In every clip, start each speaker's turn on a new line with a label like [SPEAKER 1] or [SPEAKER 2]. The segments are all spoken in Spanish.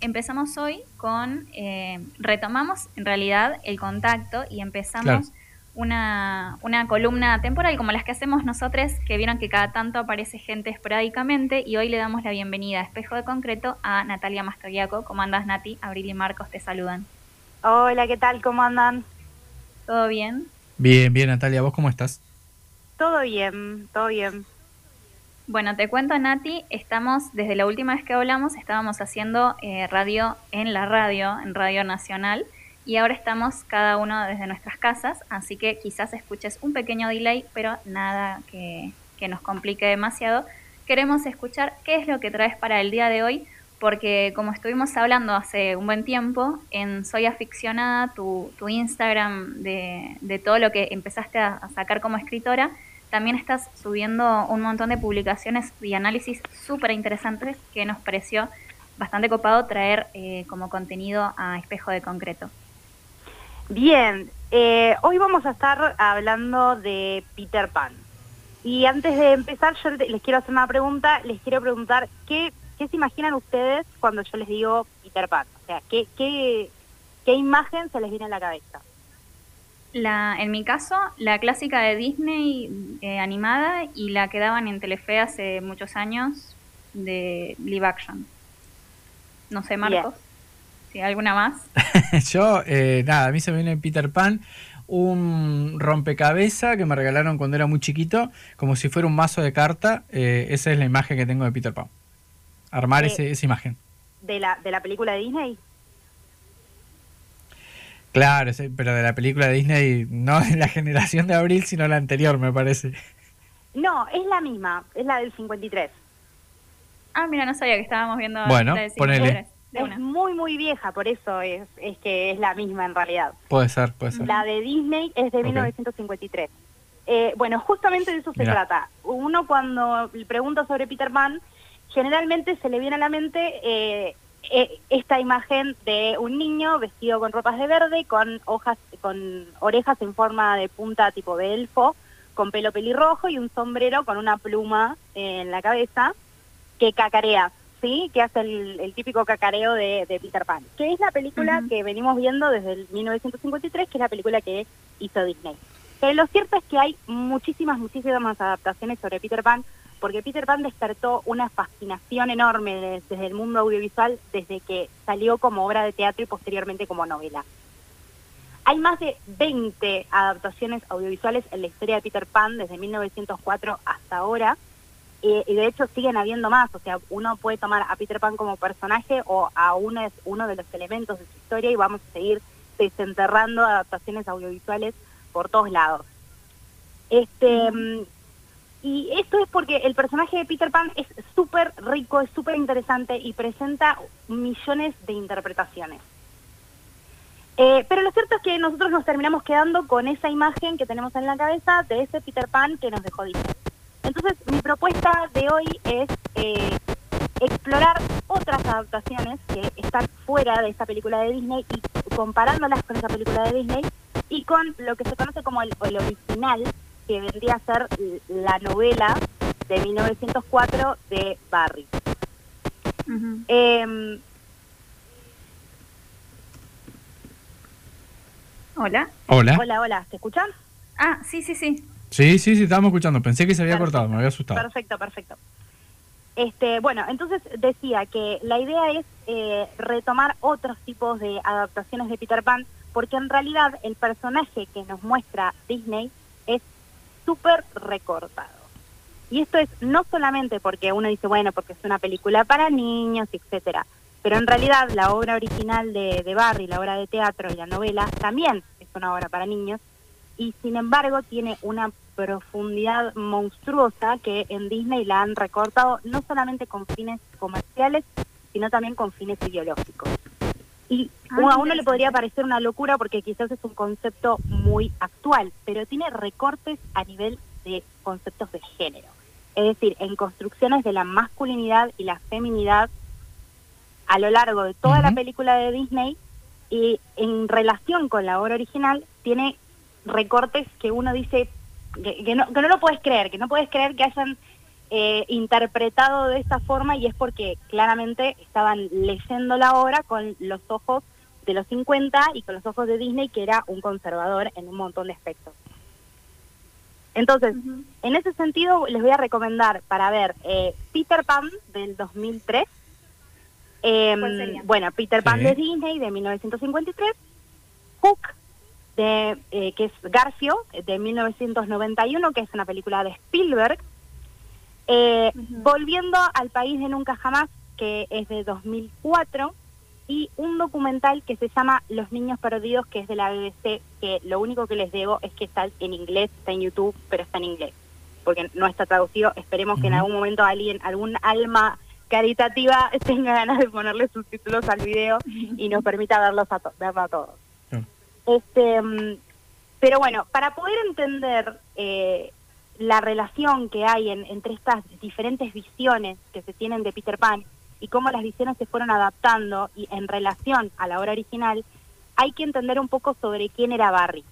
[SPEAKER 1] empezamos hoy con, eh, retomamos en realidad el contacto y empezamos una, una, columna temporal como las que hacemos nosotros, que vieron que cada tanto aparece gente esporádicamente y hoy le damos la bienvenida a Espejo de Concreto a Natalia Mastroiaco. ¿Cómo andas Nati? Abril y Marcos te saludan.
[SPEAKER 2] Hola, ¿qué tal? ¿Cómo andan?
[SPEAKER 1] ¿Todo bien?
[SPEAKER 3] Bien, bien Natalia, ¿vos cómo estás?
[SPEAKER 2] Todo bien, todo bien.
[SPEAKER 1] Bueno, te cuento, Nati, estamos, desde la última vez que hablamos, estábamos haciendo eh, radio en la radio, en Radio Nacional, y ahora estamos cada uno desde nuestras casas, así que quizás escuches un pequeño delay, pero nada que, que nos complique demasiado. Queremos escuchar qué es lo que traes para el día de hoy, porque como estuvimos hablando hace un buen tiempo, en Soy Aficionada, tu, tu Instagram de, de, todo lo que empezaste a sacar como escritora, también estás subiendo un montón de publicaciones y análisis súper interesantes que nos pareció bastante copado traer eh, como contenido a Espejo de Concreto.
[SPEAKER 2] Bien, eh, hoy vamos a estar hablando de Peter Pan. Y antes de empezar, yo les quiero hacer una pregunta. Les quiero preguntar, ¿qué, qué se imaginan ustedes cuando yo les digo Peter Pan? O sea, ¿qué, qué, qué imagen se les viene a la cabeza?
[SPEAKER 1] La, en mi caso, la clásica de Disney eh, animada y la que daban en Telefe hace muchos años de live action. No sé, Marcos, si alguna más.
[SPEAKER 3] Yo, eh, nada, a mí se me viene Peter Pan, un rompecabezas que me regalaron cuando era muy chiquito, como si fuera un mazo de carta. Eh, esa es la imagen que tengo de Peter Pan. Armar
[SPEAKER 2] Eh,
[SPEAKER 3] ese, esa imagen.
[SPEAKER 2] ¿De la, ¿De la película de Disney?
[SPEAKER 3] Claro, sí, pero de la película de Disney, no de la generación de Abril, sino la anterior, me parece.
[SPEAKER 2] No, es la misma, es la del 53.
[SPEAKER 1] Ah, mira, no sabía que estábamos viendo
[SPEAKER 3] Bueno,
[SPEAKER 1] la de
[SPEAKER 3] ponele.
[SPEAKER 1] 53, de
[SPEAKER 2] Es muy, muy vieja, por eso es, es que es la misma en realidad.
[SPEAKER 3] Puede ser, puede ser.
[SPEAKER 2] La de Disney es de
[SPEAKER 3] Ok.
[SPEAKER 2] 1953. Eh, bueno, justamente de eso se
[SPEAKER 3] Mirá.
[SPEAKER 2] trata. Uno cuando le pregunta sobre Peter Pan, generalmente se le viene a la mente eh, esta imagen de un niño vestido con ropas de verde, con hojas, con orejas en forma de punta tipo de elfo, con pelo pelirrojo y un sombrero con una pluma en la cabeza que cacarea, ¿sí? Que hace el, el típico cacareo de, de Peter Pan, que es la película que venimos viendo desde el 1953, que es la película que hizo Disney. Pero lo cierto es que hay muchísimas, muchísimas adaptaciones sobre Peter Pan, porque Peter Pan despertó una fascinación enorme de- desde el mundo audiovisual desde que salió como obra de teatro y posteriormente como novela. Hay más de 20 adaptaciones audiovisuales en la historia de Peter Pan desde 1904 hasta ahora, eh, y de hecho siguen habiendo más, o sea, uno puede tomar a Peter Pan como personaje o a uno, es uno de los elementos de su historia y vamos a seguir desenterrando adaptaciones audiovisuales por todos lados. Este, y esto es porque el personaje de Peter Pan es súper rico, es súper interesante y presenta millones de interpretaciones. Eh, pero lo cierto es que nosotros nos terminamos quedando con esa imagen que tenemos en la cabeza de ese Peter Pan que nos dejó Disney. Entonces, mi propuesta de hoy es eh, explorar otras adaptaciones que están fuera de esta película de Disney y comparándolas con esa película de Disney y con lo que se conoce como el original, que vendría a ser la novela de 1904 de Barry. Eh,
[SPEAKER 1] Hola.
[SPEAKER 3] Hola.
[SPEAKER 2] hola, hola, ¿te escuchan?
[SPEAKER 1] Ah, sí, sí, sí.
[SPEAKER 3] Sí, sí, sí, estábamos escuchando. Pensé que se había
[SPEAKER 2] Perfecto.
[SPEAKER 3] cortado, me había asustado.
[SPEAKER 2] Perfecto, perfecto. Este, bueno, entonces decía que la idea es eh, retomar otros tipos de adaptaciones de Peter Pan, porque en realidad el personaje que nos muestra Disney súper recortado. Y esto es no solamente porque uno dice, bueno, porque es una película para niños, etcétera, pero en realidad la obra original de, de Barry, la obra de teatro y la novela, también es una obra para niños, y sin embargo tiene una profundidad monstruosa que en Disney la han recortado no solamente con fines comerciales, sino también con fines ideológicos. Y
[SPEAKER 1] Ah,
[SPEAKER 2] a uno le podría parecer una locura porque quizás es un concepto muy actual, pero tiene recortes a nivel de conceptos de género. Es decir, en construcciones de la masculinidad y la feminidad a lo largo de toda la película de Disney y en relación con la obra original tiene recortes que uno dice que, que no, que no lo puedes creer, que no puedes creer que hayan eh, interpretado de esta forma y es porque claramente estaban leyendo la obra con los ojos de los 50 y con los ojos de Disney, que era un conservador en un montón de aspectos. Entonces, en ese sentido, les voy a recomendar para ver eh, Peter Pan del 2003. Em, bueno, Peter Pan de Disney de 1953. Hook, de, eh, que es Garfio, de 1991, que es una película de Spielberg. Eh, volviendo al país de Nunca Jamás, que es de 2004 y un documental que se llama Los Niños Perdidos, que es de la BBC, que lo único que les debo es que está en inglés, está en YouTube, pero está en inglés, porque no está traducido. Esperemos que en algún momento alguien, algún alma caritativa tenga ganas de ponerle subtítulos al video y nos permita verlos a, verlo a todos. Este, mm, pero bueno, para poder entender eh, la relación que hay entre estas diferentes visiones que se tienen de Peter Pan, y cómo las visiones se fueron adaptando y en relación a la obra original, hay que entender un poco sobre quién era Barry.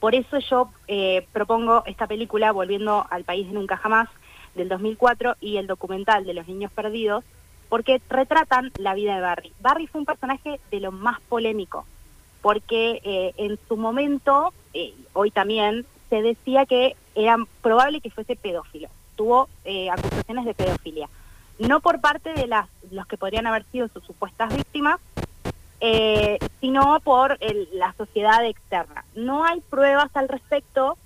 [SPEAKER 2] Por eso yo eh, propongo esta película, Volviendo al País de Nunca Jamás, del 2004, y el documental de los niños perdidos, porque retratan la vida de Barry. Barry fue un personaje de lo más polémico, porque eh, en su momento, eh, hoy también, se decía que era probable que fuese pedófilo. Tuvo acusaciones de pedofilia no por parte de las, los que podrían haber sido sus supuestas víctimas, eh, sino por la sociedad externa. No hay pruebas al respecto,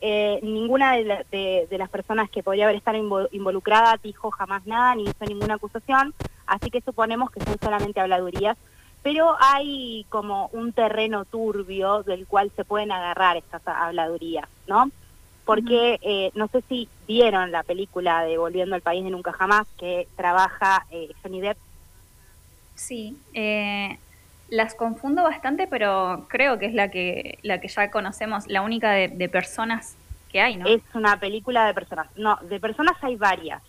[SPEAKER 2] eh, ninguna de, las personas que podría haber estado involucrada dijo jamás nada, ni hizo ninguna acusación, así que suponemos que son solamente habladurías, pero hay como un terreno turbio del cual se pueden agarrar estas habladurías, ¿no? Porque eh, no sé si vieron la película de Volviendo al País de Nunca Jamás, que trabaja eh, Johnny Depp.
[SPEAKER 1] Sí, eh, las confundo bastante, pero creo que es la que, la que ya conocemos, la única de, personas que hay, ¿no?
[SPEAKER 2] Es una película de personas. No, de personas hay varias.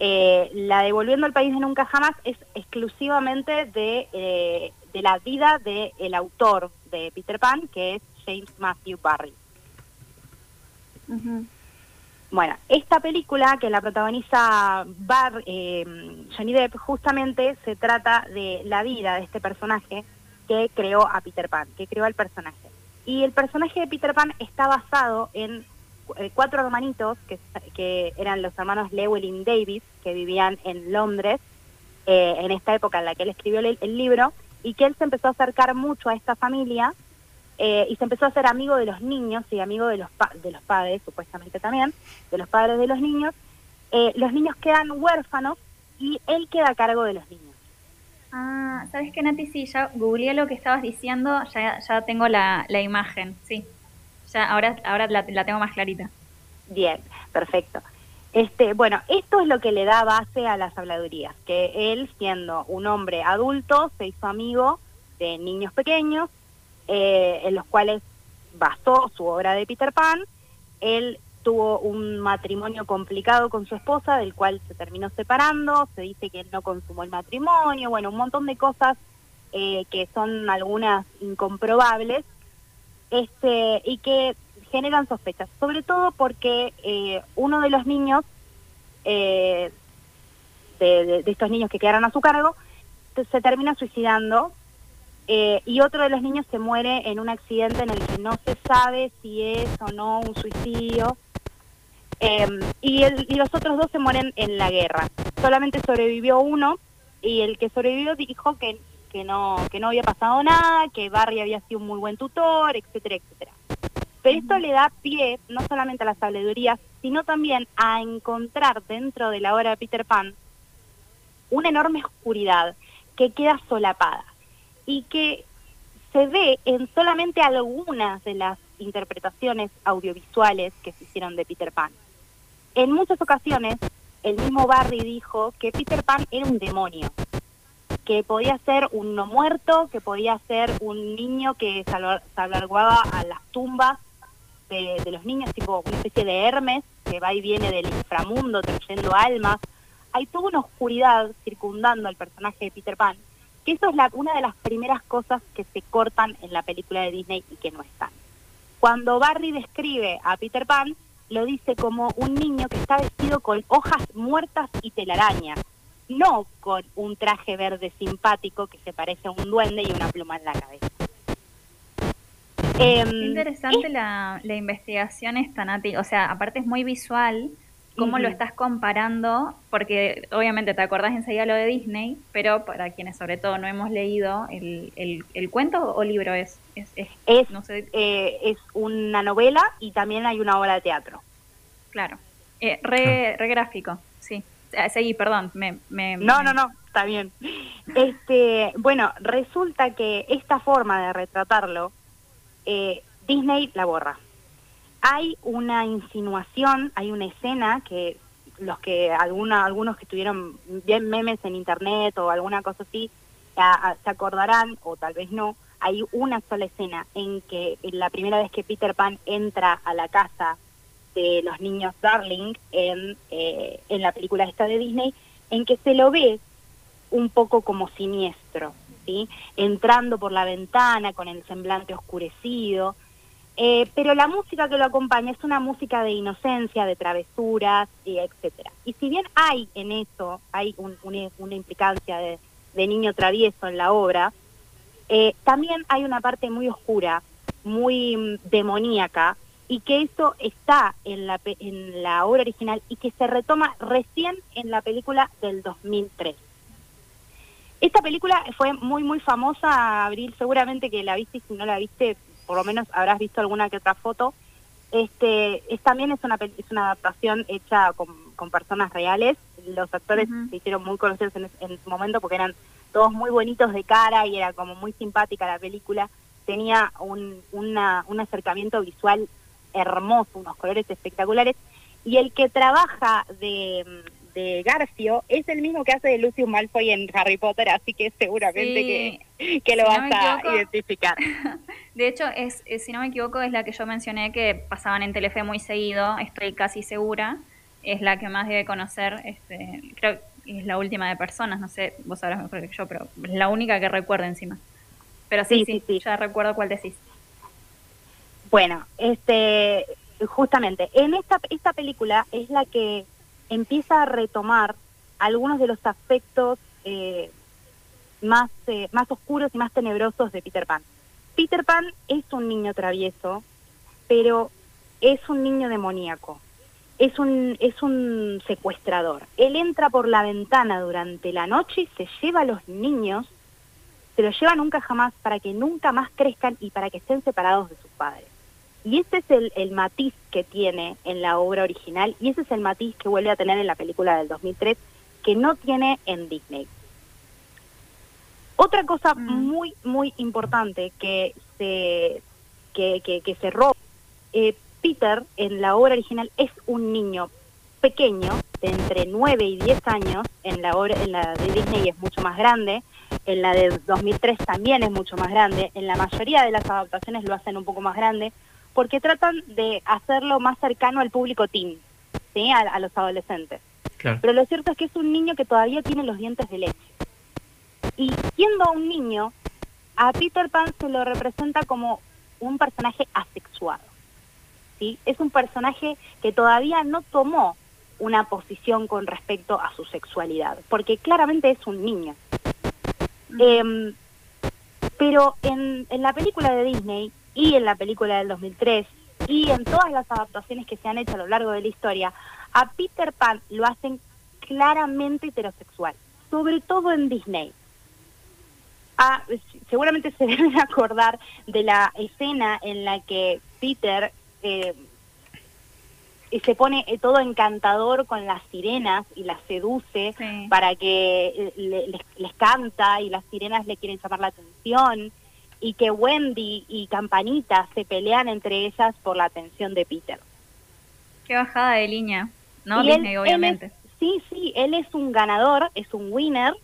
[SPEAKER 2] la de Volviendo al País de Nunca Jamás es exclusivamente de, de la vida del autor de Peter Pan, que es James Matthew Barry. Bueno, esta película que la protagoniza Bar, eh, Johnny Depp justamente se trata de la vida de este personaje que creó a Peter Pan, que creó al personaje. Y el personaje de Peter Pan está basado en eh, cuatro hermanitos que, eran los hermanos Llewellyn Davis, que vivían en Londres eh, en esta época en la que él escribió el libro, y que él se empezó a acercar mucho a esta familia eh, y se empezó a hacer amigo de los niños y amigo de los, de los padres, supuestamente también, de los padres de los niños. Eh, los niños quedan huérfanos y él queda a cargo de los niños.
[SPEAKER 1] Ah, ¿sabes qué, Nati? Sí, ya googleé lo que estabas diciendo, ya, ya tengo la, la imagen, sí. Ya ahora, ahora la, la tengo más clarita.
[SPEAKER 2] Bien, perfecto. Este, bueno, esto es lo que le da base a las habladurías, que él, siendo un hombre adulto, se hizo amigo de niños pequeños eh, en los cuales basó su obra de Peter Pan. Él tuvo un matrimonio complicado con su esposa, del cual se terminó separando, se dice que no consumó el matrimonio, bueno, un montón de cosas eh, que son algunas incomprobables este, y que generan sospechas, sobre todo porque eh, uno de los niños, de, de, estos niños que quedaron a su cargo, se termina suicidando eh, y otro de los niños se muere en un accidente en el que no se sabe si es o no un suicidio. Em, y, los otros dos se mueren en la guerra. Solamente sobrevivió uno y el que sobrevivió dijo que, que, no, que no había pasado nada, que Barry había sido un muy buen tutor, etcétera, etcétera. Pero esto le da pie no solamente a las sabidurías, sino también a encontrar dentro de la obra de Peter Pan una enorme oscuridad que queda solapada y que se ve en solamente algunas de las interpretaciones audiovisuales que se hicieron de Peter Pan. En muchas ocasiones, el mismo Barry dijo que Peter Pan era un demonio, que podía ser un no muerto, que podía ser un niño que salvaguardaba a las tumbas de, los niños, tipo una especie de Hermes, que va y viene del inframundo trayendo almas. Hay toda una oscuridad circundando al personaje de Peter Pan que eso es la, una de las primeras cosas que se cortan en la película de Disney y que no están. Cuando Barry describe a Peter Pan, lo dice como un niño que está vestido con hojas muertas y telarañas, no con un traje verde simpático que se parece a un duende y una pluma en la cabeza.
[SPEAKER 1] Em, interesante la, la, investigación esta, Nati. O sea, aparte es muy visual cómo lo estás comparando, porque obviamente te acordás enseguida lo de Disney, pero para quienes sobre todo no hemos leído, ¿el, el, cuento o libro es?
[SPEAKER 2] Es, es, no sé. Eh, es una novela y también hay una obra de teatro.
[SPEAKER 1] Claro. Eh, re, re, gráfico, sí. Eh, seguí, perdón. Me, me,
[SPEAKER 2] no, no, no, está bien. Este, bueno, resulta que esta forma de retratarlo, Disney la borra hay una insinuación, hay una escena que los que alguna, algunos que tuvieron bien memes en internet o alguna cosa así se acordarán o tal vez no. Hay una sola escena en que la primera vez que Peter Pan entra a la casa de los niños Darling en, eh, en la película esta de Disney, en que se lo ve un poco como siniestro, ¿sí? entrando por la ventana con el semblante oscurecido eh, pero la música que lo acompaña es una música de inocencia, de travesuras, y etcétera. Y si bien hay en eso, hay una, implicancia de, niño travieso en la obra, eh, también hay una parte muy oscura, muy mm, demoníaca, y que eso está en la, en la obra original y que se retoma recién en la película del 2003. Esta película fue muy, muy famosa, Abril, seguramente que la viste y si no la viste, por lo menos habrás visto alguna que otra foto. Este, es, también es una, es una adaptación hecha con, con personas reales. Los actores se hicieron muy conocidos en, en su momento porque eran todos muy bonitos de cara y era como muy simpática la película. Tenía un, una, un acercamiento visual hermoso, unos colores espectaculares. Y el que trabaja de, de Garfio es el mismo que hace de Lucius Malfoy en Harry Potter, así que seguramente que, que, lo vas a identificar.
[SPEAKER 1] De hecho, es, si no me equivoco, es la que yo mencioné que pasaban en Telefe muy seguido, estoy casi segura. Es la que más debe conocer, este, creo que es la última de personas, no sé, vos sabrás mejor que yo, pero es la única que recuerdo encima. Pero sí, sí, sí, ya recuerdo cuál decís.
[SPEAKER 2] Bueno, este, justamente, en esta, esta película es la que empieza a retomar algunos de los aspectos eh, más, eh, más oscuros y más tenebrosos de Peter Pan. Peter Pan es un niño travieso, pero es un niño demoníaco, es un, es un secuestrador. Él entra por la ventana durante la noche y se lleva a los niños, se los lleva nunca jamás para que nunca más crezcan y para que estén separados de sus padres. Y ese es el, el, matiz que tiene en la obra original y ese es el matiz que vuelve a tener en la película del 2003 que no tiene en Disney. Otra cosa mm. muy, muy importante que se, que, que, se roba, eh, Peter en la obra original es un niño pequeño, de entre 9 y 10 años, en la, obra, en la de Disney es mucho más grande, en la de 2003 también es mucho más grande, en la mayoría de las adaptaciones lo hacen un poco más grande, porque tratan de hacerlo más cercano al público teen, ¿sí? a, los adolescentes. Pero lo cierto es que es un niño que todavía tiene los dientes de leche. Y siendo un niño, a Peter Pan se lo representa como un personaje asexuado. ¿sí? Es un personaje que todavía no tomó una posición con respecto a su sexualidad, porque claramente es un niño. Em, pero en, en la película de Disney y en la película del 2003 y en todas las adaptaciones que se han hecho a lo largo de la historia, a Peter Pan lo hacen claramente heterosexual, sobre todo en Disney. Ah, seguramente se deben acordar de la escena en la que Peter eh, se pone eh, todo encantador con las sirenas y las seduce para que eh, les, les, canta y las sirenas le quieren llamar la atención y que Wendy y Campanita se pelean entre ellas por la atención de Peter.
[SPEAKER 1] Qué bajada de línea, ¿no? Disney, obviamente.
[SPEAKER 2] sí, sí, él es un ganador, es un winner,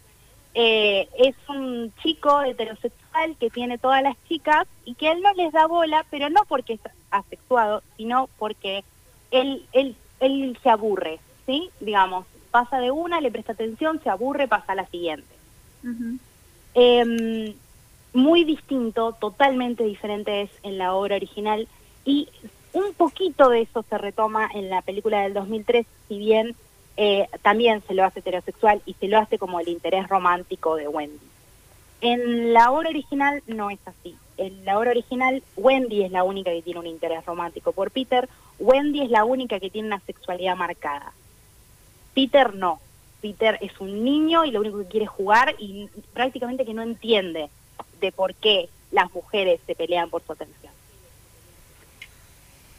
[SPEAKER 2] eh, es un chico heterosexual que tiene todas las chicas y que él no les da bola, pero no porque es asexuado, sino porque él, él, él se aburre, ¿sí? Digamos, pasa de una, le presta atención, se aburre, pasa a la siguiente muy distinto, totalmente diferente es en la obra original y un poquito de eso se retoma en la película del 2003, si bien eh, también se lo hace heterosexual y se lo hace como el interés romántico de Wendy. En la obra original no es así. En la obra original Wendy es la única que tiene un interés romántico por Peter, Wendy es la única que tiene una sexualidad marcada. Peter no. Peter es un niño y lo único que quiere es jugar y prácticamente que no entiende de por qué las mujeres se pelean por su atención.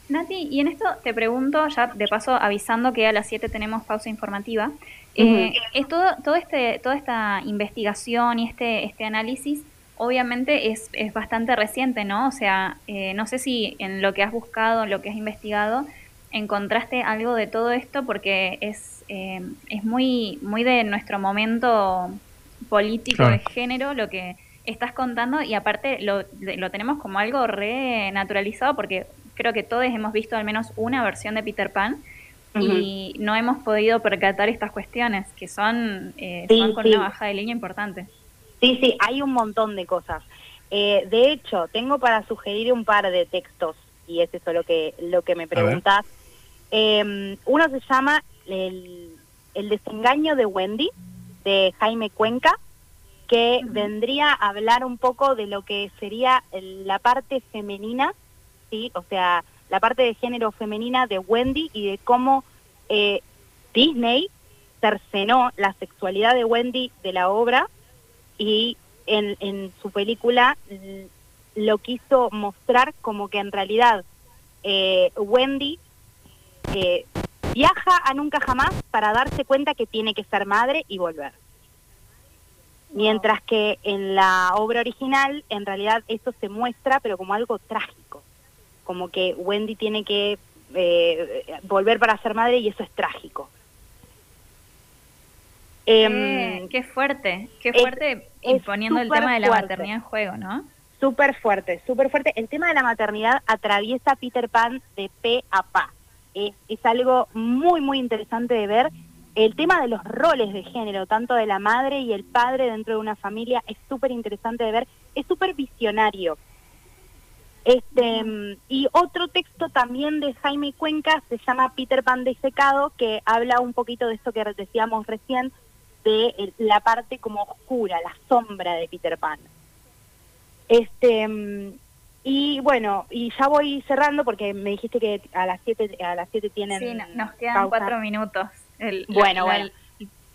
[SPEAKER 1] Nati, y en esto te pregunto, ya de paso avisando que a las 7 tenemos pausa informativa, eh, es todo, todo este, toda esta investigación y este, este análisis obviamente es, es bastante reciente, ¿no? O sea, eh, no sé si en lo que has buscado, en lo que has investigado, encontraste algo de todo esto porque es, eh, es muy, muy de nuestro momento político de género lo que estás contando y aparte lo, lo tenemos como algo re naturalizado porque creo que todos hemos visto al menos una versión de Peter Pan y no hemos podido percatar estas cuestiones que son, eh, son con una baja de línea importante.
[SPEAKER 2] Sí, sí, hay un montón de cosas. Eh, de hecho, tengo para sugerir un par de textos y es eso lo que, lo que me preguntas. Em, uno se llama el, el, desengaño de Wendy, de Jaime Cuenca, que vendría a hablar un poco de lo que sería la parte femenina o sea, la parte de género femenina de Wendy y de cómo eh, Disney cercenó la sexualidad de Wendy de la obra y en, su película lo quiso mostrar como que en realidad eh, Wendy eh, viaja a nunca jamás para darse cuenta que tiene que ser madre y volver. Mientras que en la obra original, en realidad, esto se muestra, pero como algo trágico como que Wendy tiene que eh, volver para ser madre y eso es trágico.
[SPEAKER 1] Em, qué fuerte, qué fuerte imponiendo el tema de la maternidad en juego, ¿no?
[SPEAKER 2] Súper fuerte, súper fuerte. El tema de la maternidad atraviesa Peter Pan de pe a pa. Es, es algo muy, muy interesante de ver. El tema de los roles de género, tanto de la madre y el padre dentro de una familia, es súper interesante de ver. Es súper visionario este, y otro texto también de Jaime Cuenca se llama Peter Pan Secado, que habla un poquito de esto que decíamos recién, de la parte como oscura, la sombra de Peter Pan. Este, y bueno, y ya voy cerrando porque me dijiste que a las 7 a las siete tienen
[SPEAKER 1] Sí, nos quedan cuatro minutos.
[SPEAKER 2] bueno, bueno.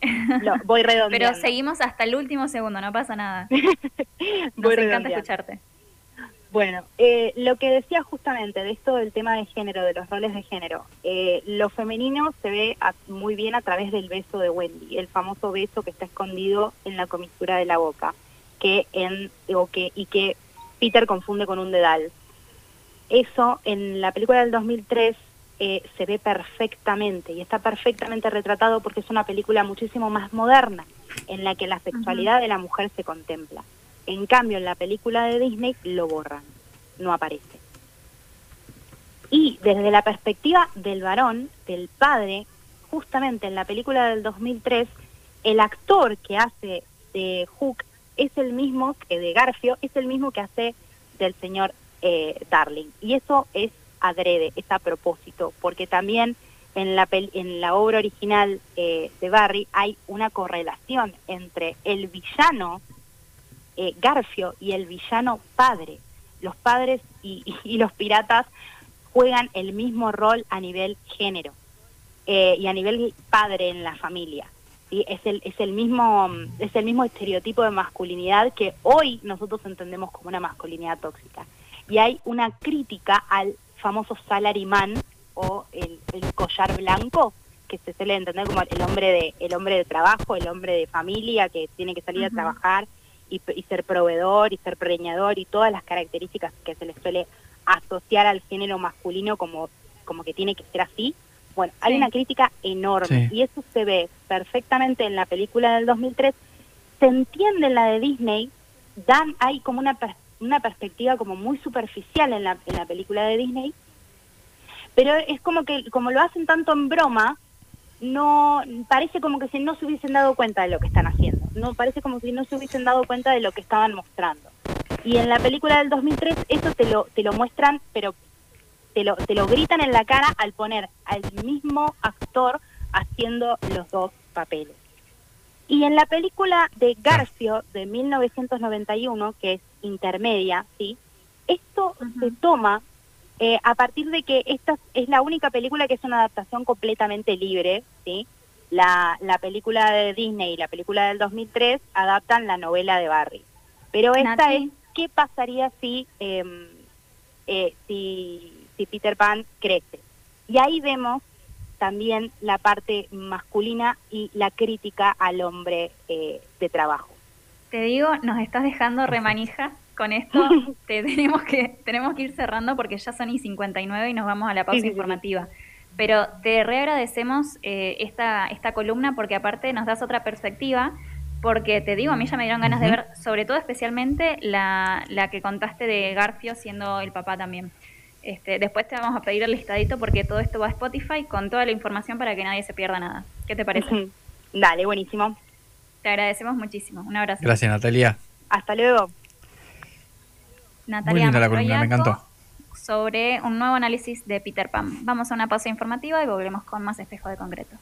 [SPEAKER 2] voy redondeando.
[SPEAKER 1] Pero seguimos hasta el último segundo, no pasa nada. Nos encanta escucharte.
[SPEAKER 2] Bueno, eh, lo que decía justamente de esto del tema de género, de los roles de género, eh, lo femenino se ve muy bien a través del beso de Wendy, el famoso beso que está escondido en la comisura de la boca, que en o que y que Peter confunde con un dedal. Eso en la película del 2003 eh, se ve perfectamente y está perfectamente retratado porque es una película muchísimo más moderna en la que la sexualidad de la mujer se contempla. En cambio, en la película de Disney lo borran, no aparece. Y desde la perspectiva del varón, del padre, justamente en la película del 2003, el actor que hace de Hook es el mismo que de Garfio, es el mismo que hace del señor eh, Darling. Y eso es adrede, es a propósito, porque también en la, obra original eh, de Barry hay una correlación entre el villano eh, Garfio y el villano padre. Los padres y, los piratas juegan el mismo rol a nivel género eh, y a nivel padre en la familia. ¿sí? Es, el, es, el mismo, es el mismo estereotipo de masculinidad que hoy nosotros entendemos como una masculinidad tóxica. Y hay una crítica al famoso salaryman o el, collar blanco, que se suele entender como el hombre de el hombre de trabajo, el hombre de familia que tiene que salir a trabajar y, ser proveedor y ser preñador y todas las características que se les suele asociar al género masculino como, como que tiene que ser así. Bueno, hay una crítica enorme y eso se ve perfectamente en la película del 2003, se entiende en la de Disney, dan hay como una, una perspectiva como muy superficial en la, en la película de Disney, pero es como que como lo hacen tanto en broma, no parece como que si no se hubiesen dado cuenta de lo que están haciendo. No parece como si no se hubiesen dado cuenta de lo que estaban mostrando. Y en la película del 2003 eso te lo te lo muestran, pero te lo, te lo gritan en la cara al poner al mismo actor haciendo los dos papeles. Y en la película de Garcio de 1991, que es intermedia, ¿sí? Esto se toma eh, a partir de que esta es la única película que es una adaptación completamente libre, ¿sí? La, la película de Disney y la película del 2003 adaptan la novela de Barry. Pero esta es, ¿qué pasaría si, em, eh, si, si Peter Pan crece? Y ahí vemos también la parte masculina y la crítica al hombre eh, de trabajo.
[SPEAKER 1] Te digo, nos estás dejando remanija con esto. te tenemos que tenemos que ir cerrando porque ya son y 59 y nos vamos a la pausa informativa. Pero te reagradecemos eh, esta, esta columna porque aparte nos das otra perspectiva porque te digo, a mí ya me dieron ganas de ver, sobre todo especialmente la, la que contaste de Garfio siendo el papá también. Este, después te vamos a pedir el listadito porque todo esto va a Spotify con toda la información para que nadie se pierda nada. ¿Qué te parece?
[SPEAKER 2] Dale, buenísimo.
[SPEAKER 1] Te agradecemos muchísimo. Un abrazo.
[SPEAKER 3] Gracias, Natalia.
[SPEAKER 2] Hasta luego.
[SPEAKER 1] Natalia, Muy linda me encantó. Sobre un nuevo análisis de Peter Pan. Vamos a una pausa informativa y volvemos con más espejo de concreto.